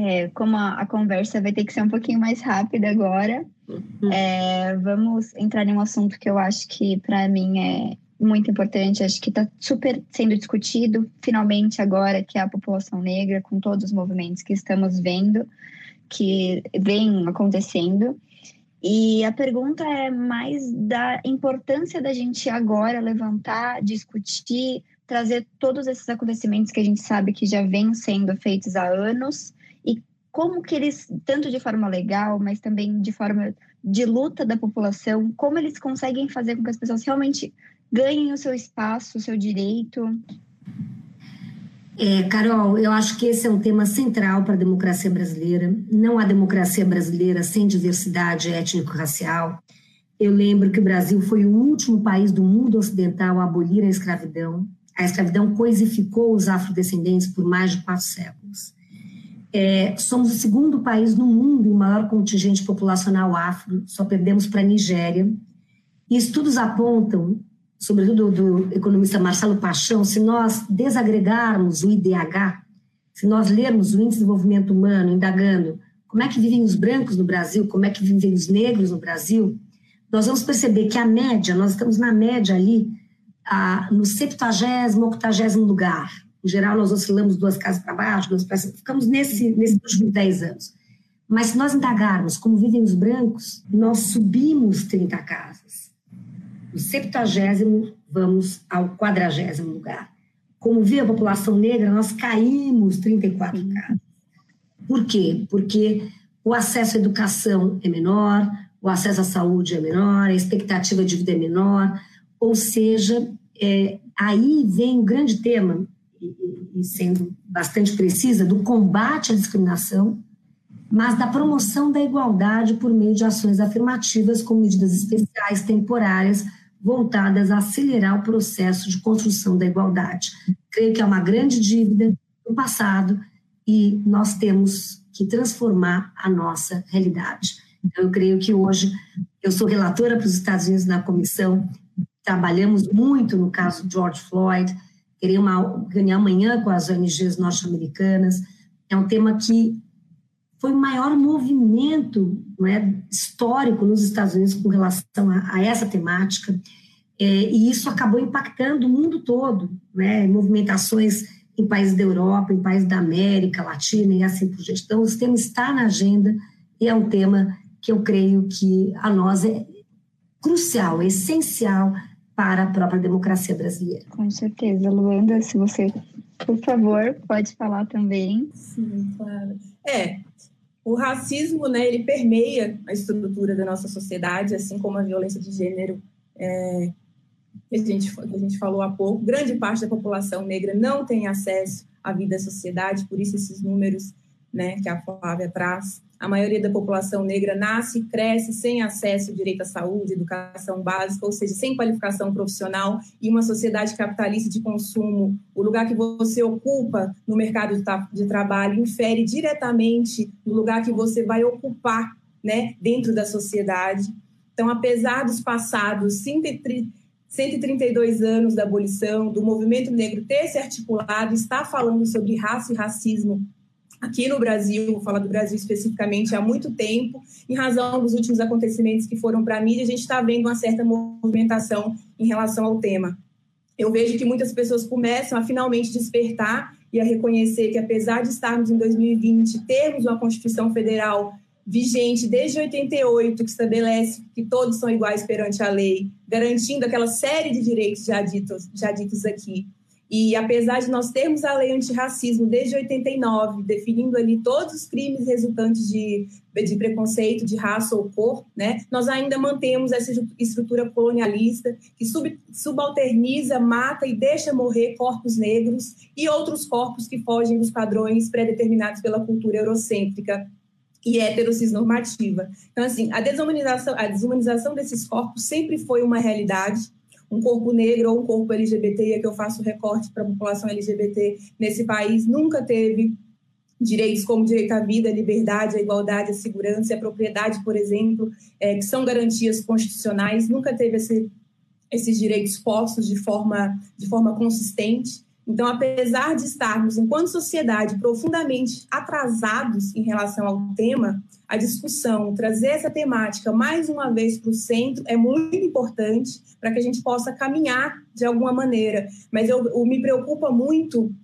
É, como a, a, conversa vai ter que ser um pouquinho mais rápida agora, uhum. é, vamos entrar em um assunto que eu acho que para mim é muito importante, acho que está super sendo discutido, finalmente, agora que é a população negra, com todos os movimentos que estamos vendo, que vem acontecendo. E a pergunta é mais da importância da gente agora levantar, discutir, trazer todos esses acontecimentos que a gente sabe que já vêm sendo feitos há anos e como que eles, tanto de forma legal, mas também de forma de luta da população, como eles conseguem fazer com que as pessoas realmente ganhem o seu espaço, o seu direito. É, Carol, eu acho que esse é um tema central para a democracia brasileira. Não há democracia brasileira sem diversidade étnico-racial. Eu lembro que o Brasil foi o último país do mundo ocidental a abolir a escravidão. A escravidão coisificou os afrodescendentes por mais de quatro séculos. É, somos o segundo país no mundo em maior contingente populacional afro, só perdemos para a Nigéria. E estudos apontam sobretudo do economista Marcelo Paixão, se nós desagregarmos o IDH, se nós lermos o Índice de Desenvolvimento Humano, indagando como é que vivem os brancos no Brasil, como é que vivem os negros no Brasil, nós vamos perceber que a média, nós estamos na média ali, a, no 70 80 lugar. Em geral, nós oscilamos duas casas para baixo, nós ficamos nesse, nesses últimos 10 anos. Mas se nós indagarmos como vivem os brancos, nós subimos 30 casas do septagésimo vamos ao quadragésimo lugar. Como vê a população negra, nós caímos 34 uhum. casas. Por quê? Porque o acesso à educação é menor, o acesso à saúde é menor, a expectativa de vida é menor, ou seja, é, aí vem o grande tema, e, e sendo bastante precisa, do combate à discriminação, mas da promoção da igualdade por meio de ações afirmativas com medidas especiais temporárias voltadas a acelerar o processo de construção da igualdade. Creio que é uma grande dívida do passado e nós temos que transformar a nossa realidade. Então, eu creio que hoje, eu sou relatora para os Estados Unidos na comissão, trabalhamos muito no caso George Floyd, terei uma amanhã com as ONGs norte-americanas, é um tema que foi o maior movimento é, histórico nos Estados Unidos com relação a, a essa temática, é, e isso acabou impactando o mundo todo, né, movimentações em países da Europa, em países da América Latina e assim por diante. Então, esse tema está na agenda e é um tema que eu creio que a nós é crucial, é essencial para a própria democracia brasileira. Com certeza. Luanda, se você, por favor, pode falar também. Sim, claro. É, o racismo, né, ele permeia a estrutura da nossa sociedade, assim como a violência de gênero é, que a gente, que a gente falou há pouco, grande parte da população negra não tem acesso à vida da sociedade, por isso esses números né, que a Flávia traz. A maioria da população negra nasce e cresce sem acesso direito à saúde, educação básica, ou seja, sem qualificação profissional e uma sociedade capitalista de consumo. O lugar que você ocupa no mercado de trabalho infere diretamente no lugar que você vai ocupar né, dentro da sociedade. Então, apesar dos passados 132 anos da abolição, do movimento negro ter se articulado, está falando sobre raça e racismo aqui no Brasil, vou falar do Brasil especificamente, há muito tempo, em razão dos últimos acontecimentos que foram para a mídia, a gente está vendo uma certa movimentação em relação ao tema. Eu vejo que muitas pessoas começam a finalmente despertar e a reconhecer que, apesar de estarmos em 2020, termos uma Constituição Federal vigente desde 88, que estabelece que todos são iguais perante a lei, garantindo aquela série de direitos já ditos, já ditos aqui. E apesar de nós termos a lei antirracismo desde 89, definindo ali todos os crimes resultantes de, de preconceito de raça ou cor, né, nós ainda mantemos essa estrutura colonialista que sub, subalterniza, mata e deixa morrer corpos negros e outros corpos que fogem dos padrões pré-determinados pela cultura eurocêntrica e heterocisnormativa. Então, assim, a desumanização, a desumanização desses corpos sempre foi uma realidade. Um corpo negro ou um corpo LGBT, é que eu faço recorte para a população LGBT nesse país, nunca teve direitos como direito à vida, à liberdade, à igualdade, à segurança à propriedade, por exemplo, é, que são garantias constitucionais, nunca teve esse, esses direitos postos de forma, de forma consistente. Então, apesar de estarmos, enquanto sociedade, profundamente atrasados em relação ao tema, a discussão, trazer essa temática mais uma vez para o centro é muito importante para que a gente possa caminhar de alguma maneira. Mas eu, eu, me preocupa muito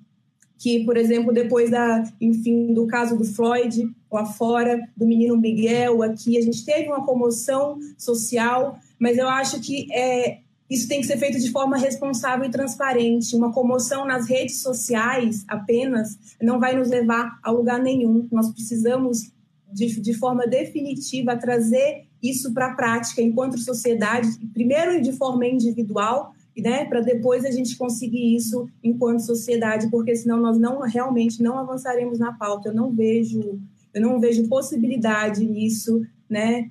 que, por exemplo, depois da, enfim, do caso do Floyd, lá fora, do menino Miguel, aqui, a gente teve uma comoção social, mas eu acho que é, isso tem que ser feito de forma responsável e transparente. Uma comoção nas redes sociais apenas não vai nos levar a lugar nenhum. Nós precisamos, de, de forma definitiva, trazer isso para a prática enquanto sociedade, primeiro de forma individual, né, para depois a gente conseguir isso enquanto sociedade, porque senão nós não realmente não avançaremos na pauta. Eu não vejo, eu não vejo possibilidade nisso né?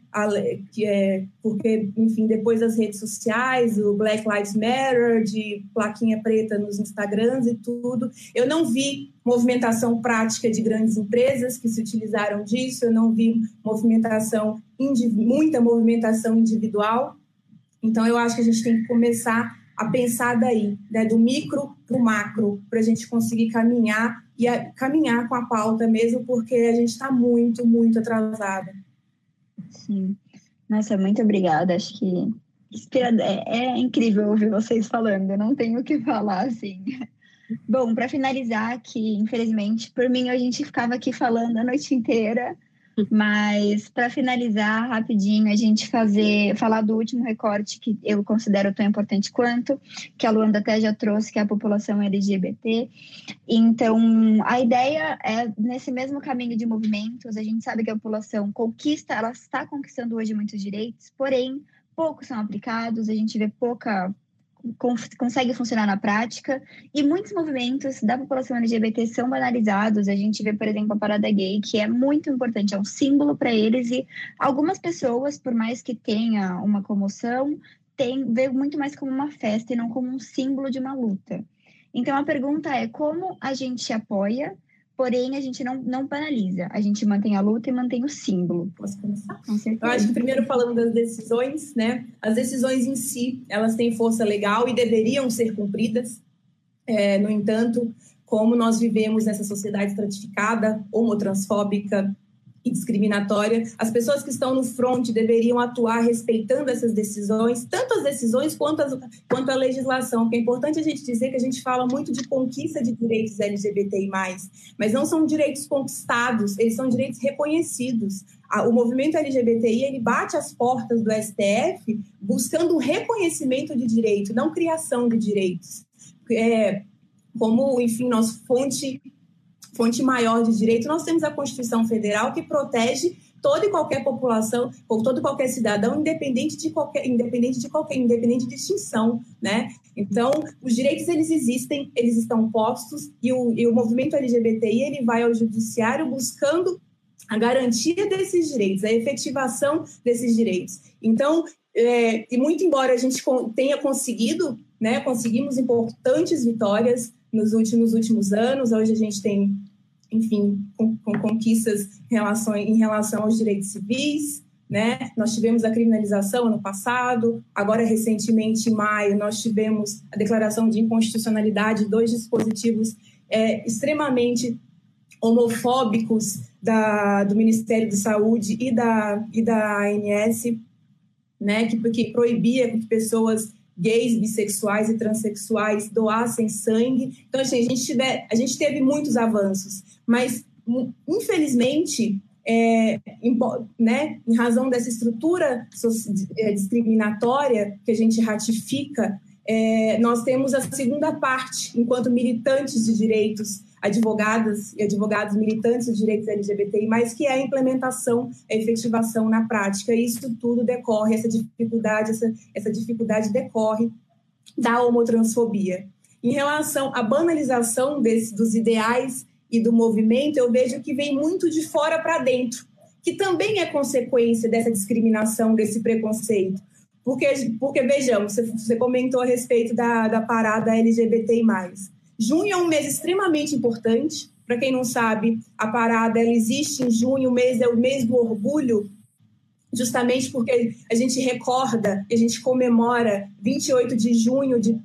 Que é, porque, enfim, depois das redes sociais, o Black Lives Matter, de plaquinha preta nos Instagrams e tudo, eu não vi movimentação prática de grandes empresas que se utilizaram disso, eu não vi movimentação, muita movimentação individual. Então, eu acho que a gente tem que começar a pensar daí, né, do micro para o macro, para a gente conseguir caminhar e a, caminhar com a pauta mesmo, porque a gente está muito, muito atrasada. Sim. Nossa, muito obrigada. Acho que é, é incrível ouvir vocês falando. Eu não tenho o que falar, assim. Bom, para finalizar aqui, infelizmente, por mim a gente ficava aqui falando a noite inteira, mas para finalizar rapidinho, a gente fazer falar do último recorte que eu considero tão importante quanto, que a Luanda até já trouxe, que é a população LGBT. Então, a ideia é nesse mesmo caminho de movimentos, a gente sabe que a população conquista, ela está conquistando hoje muitos direitos, porém poucos são aplicados, a gente vê pouca consegue funcionar na prática e muitos movimentos da população LGBT são banalizados. A gente vê, por exemplo, a parada gay, que é muito importante, é um símbolo para eles e algumas pessoas, por mais que tenha uma comoção, tem, vê muito mais como uma festa e não como um símbolo de uma luta. Então a pergunta é como a gente apoia porém a gente não, não banaliza, a gente mantém a luta e mantém o símbolo. Posso começar? Com certeza. Eu acho que primeiro falando das decisões, né? As decisões em si, elas têm força legal e deveriam ser cumpridas. É, no entanto, como nós vivemos nessa sociedade estratificada, homotransfóbica, e discriminatória. As pessoas que estão no front deveriam atuar respeitando essas decisões, tanto as decisões quanto, as, quanto a legislação, que é importante a gente dizer que a gente fala muito de conquista de direitos LGBTI+, mas não são direitos conquistados, eles são direitos reconhecidos. O movimento LGBTI ele bate as portas do STF buscando reconhecimento de direito, não criação de direitos. É, como, enfim, nossa fonte fonte maior de direito, nós temos a Constituição Federal que protege toda e qualquer população, ou todo e qualquer cidadão, independente de qualquer, independente de qualquer, independente de distinção, né? Então, os direitos eles existem, eles estão postos e o, e o movimento LGBTI ele vai ao judiciário buscando a garantia desses direitos, a efetivação desses direitos. Então, é, e muito embora a gente tenha conseguido, né, conseguimos importantes vitórias nos últimos, últimos anos, hoje a gente tem, enfim, com, com conquistas em relação, em relação aos direitos civis, né? Nós tivemos a criminalização ano passado, agora recentemente em maio nós tivemos a declaração de inconstitucionalidade de dois dispositivos é, extremamente homofóbicos da, do Ministério da Saúde e da, e da ANS, né, que, que proibia que pessoas gays, bissexuais e transexuais doassem sangue. Então, assim, a gente, tiver, a gente teve muitos avanços, mas, infelizmente, é, em, né, em razão dessa estrutura é, discriminatória que a gente ratifica, é, nós temos a segunda parte, enquanto militantes de direitos advogadas e advogados militantes dos direitos LGBTI, mas que é a implementação, a efetivação na prática. Isso tudo decorre, essa dificuldade, essa, essa dificuldade decorre da homotransfobia. Em relação à banalização desse, dos ideais e do movimento, eu vejo que vem muito de fora para dentro, que também é consequência dessa discriminação, desse preconceito. Porque, porque vejamos, você, comentou a respeito da, da parada LGBTI+. Junho é um mês extremamente importante. Para quem não sabe, a parada ela existe em junho, o mês é o mês do orgulho, justamente porque a gente recorda, a gente comemora 28 de junho de,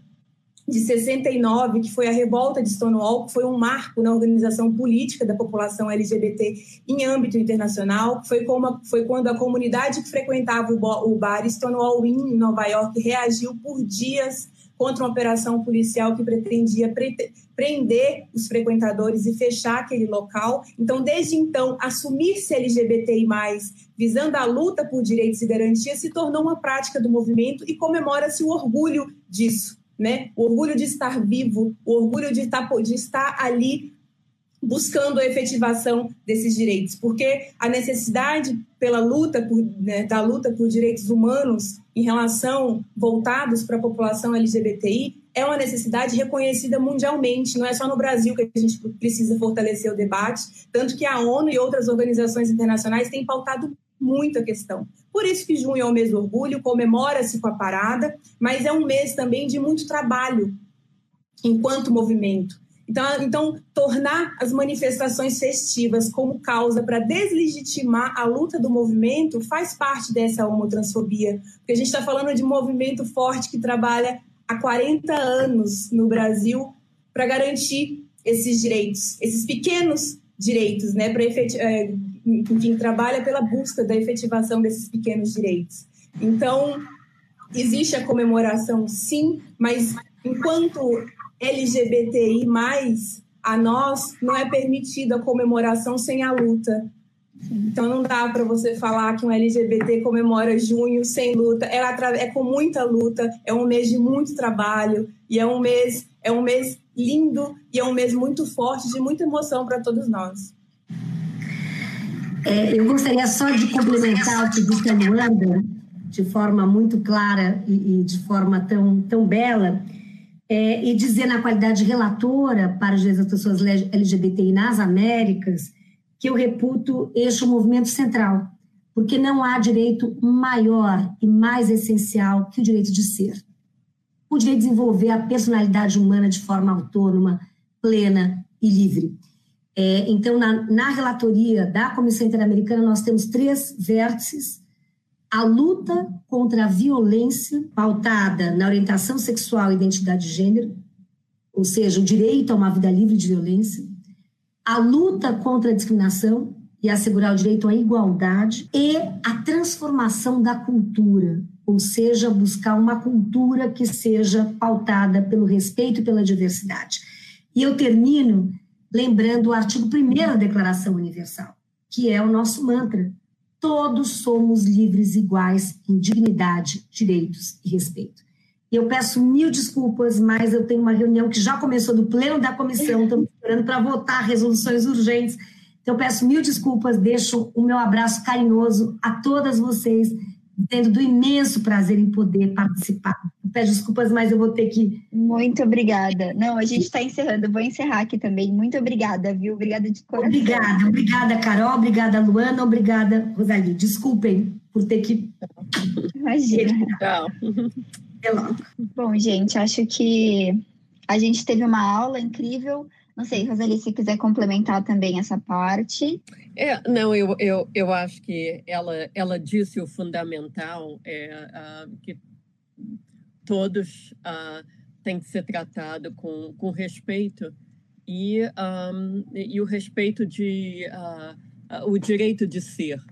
de 69, que foi a revolta de Stonewall, que foi um marco na organização política da população LGBT em âmbito internacional. Foi, como, foi quando a comunidade que frequentava o bar Stonewall Inn, em Nova York, reagiu por dias contra uma operação policial que pretendia pre prender os frequentadores e fechar aquele local. Então, desde então, assumir-se LGBTI+, visando a luta por direitos e garantias, se tornou uma prática do movimento e comemora-se o orgulho disso, né? O orgulho de estar vivo, o orgulho de estar, de estar ali buscando a efetivação desses direitos, porque a necessidade pela luta por, né, da luta por direitos humanos em relação voltados para a população LGBTI é uma necessidade reconhecida mundialmente, não é só no Brasil que a gente precisa fortalecer o debate, tanto que a ONU e outras organizações internacionais têm pautado muito a questão. Por isso que junho é o mês do orgulho, comemora-se com a parada, mas é um mês também de muito trabalho enquanto movimento. Então, então, tornar as manifestações festivas como causa para deslegitimar a luta do movimento faz parte dessa homotransfobia. Porque a gente está falando de um movimento forte que trabalha há 40 anos no Brasil para garantir esses direitos, esses pequenos direitos, né? Para é, enfim, trabalha pela busca da efetivação desses pequenos direitos. Então, existe a comemoração, sim, mas enquanto LGBTI, a nós não é permitida a comemoração sem a luta. Então não dá para você falar que um LGBT comemora junho sem luta. É, é, com muita luta, é um mês de muito trabalho e é um mês é um mês lindo e é um mês muito forte de muita emoção para todos nós. É, eu gostaria só de complementar o que disse a Luanda de forma muito clara e, e de forma tão, tão bela é, e dizer na qualidade relatora para os direitos das pessoas LGBTI nas Américas que eu reputo este um movimento central, porque não há direito maior e mais essencial que o direito de ser. O direito de desenvolver a personalidade humana de forma autônoma, plena e livre. É, então, na, na relatoria da Comissão Interamericana, nós temos três vértices a luta contra a violência pautada na orientação sexual e identidade de gênero, ou seja, o direito a uma vida livre de violência, a luta contra a discriminação e assegurar o direito à igualdade e a transformação da cultura, ou seja, buscar uma cultura que seja pautada pelo respeito e pela diversidade. E eu termino lembrando o artigo 1 da Declaração Universal, que é o nosso mantra, todos somos livres iguais em dignidade, direitos e respeito. E eu peço mil desculpas, mas eu tenho uma reunião que já começou do pleno da comissão, estamos esperando para votar resoluções urgentes. Então, peço mil desculpas, deixo o meu abraço carinhoso a todas vocês, tendo do imenso prazer em poder participar. Peço desculpas, mas eu vou ter que. Muito obrigada. Não, a gente está encerrando. Vou encerrar aqui também. Muito obrigada, viu? Obrigada de coração. Obrigada, obrigada, Carol. Obrigada, Luana. Obrigada, Rosalie. Desculpem por ter que. Imagina. Tchau. Até logo. Bom, gente, acho que a gente teve uma aula incrível. Não sei, Rosalie, se quiser complementar também essa parte. É, não, eu, eu, eu acho que ela, ela disse o fundamental, é, uh, que todos uh, têm que ser tratados com, com respeito e, um, e o respeito de uh, o direito de ser,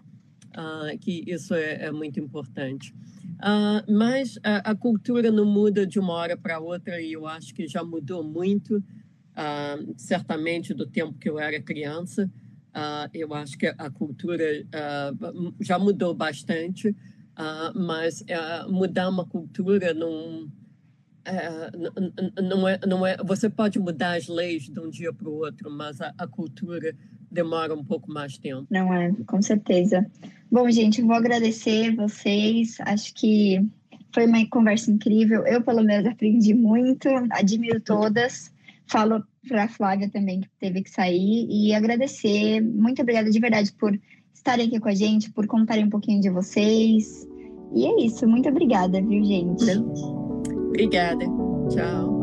que isso é, é muito importante. mas a, a, cultura não muda de uma hora para outra e eu acho que já mudou muito uh, certamente do tempo que eu era criança. Uh, eu acho que a cultura uh, já mudou bastante, mas mudar uma cultura não, não, é, não é. Você pode mudar as leis de um dia para o outro, mas a, a cultura demora um pouco mais tempo. Não é, com certeza. Bom, gente, eu vou agradecer vocês. Acho que foi uma conversa incrível. Eu, pelo menos, aprendi muito. Admiro todas. Falo para a Flávia também, que teve que sair, e agradecer. Muito obrigada de verdade por estarem aqui com a gente, por contarem um pouquinho de vocês. E é isso. Muito obrigada, viu, gente? Obrigada. Tchau.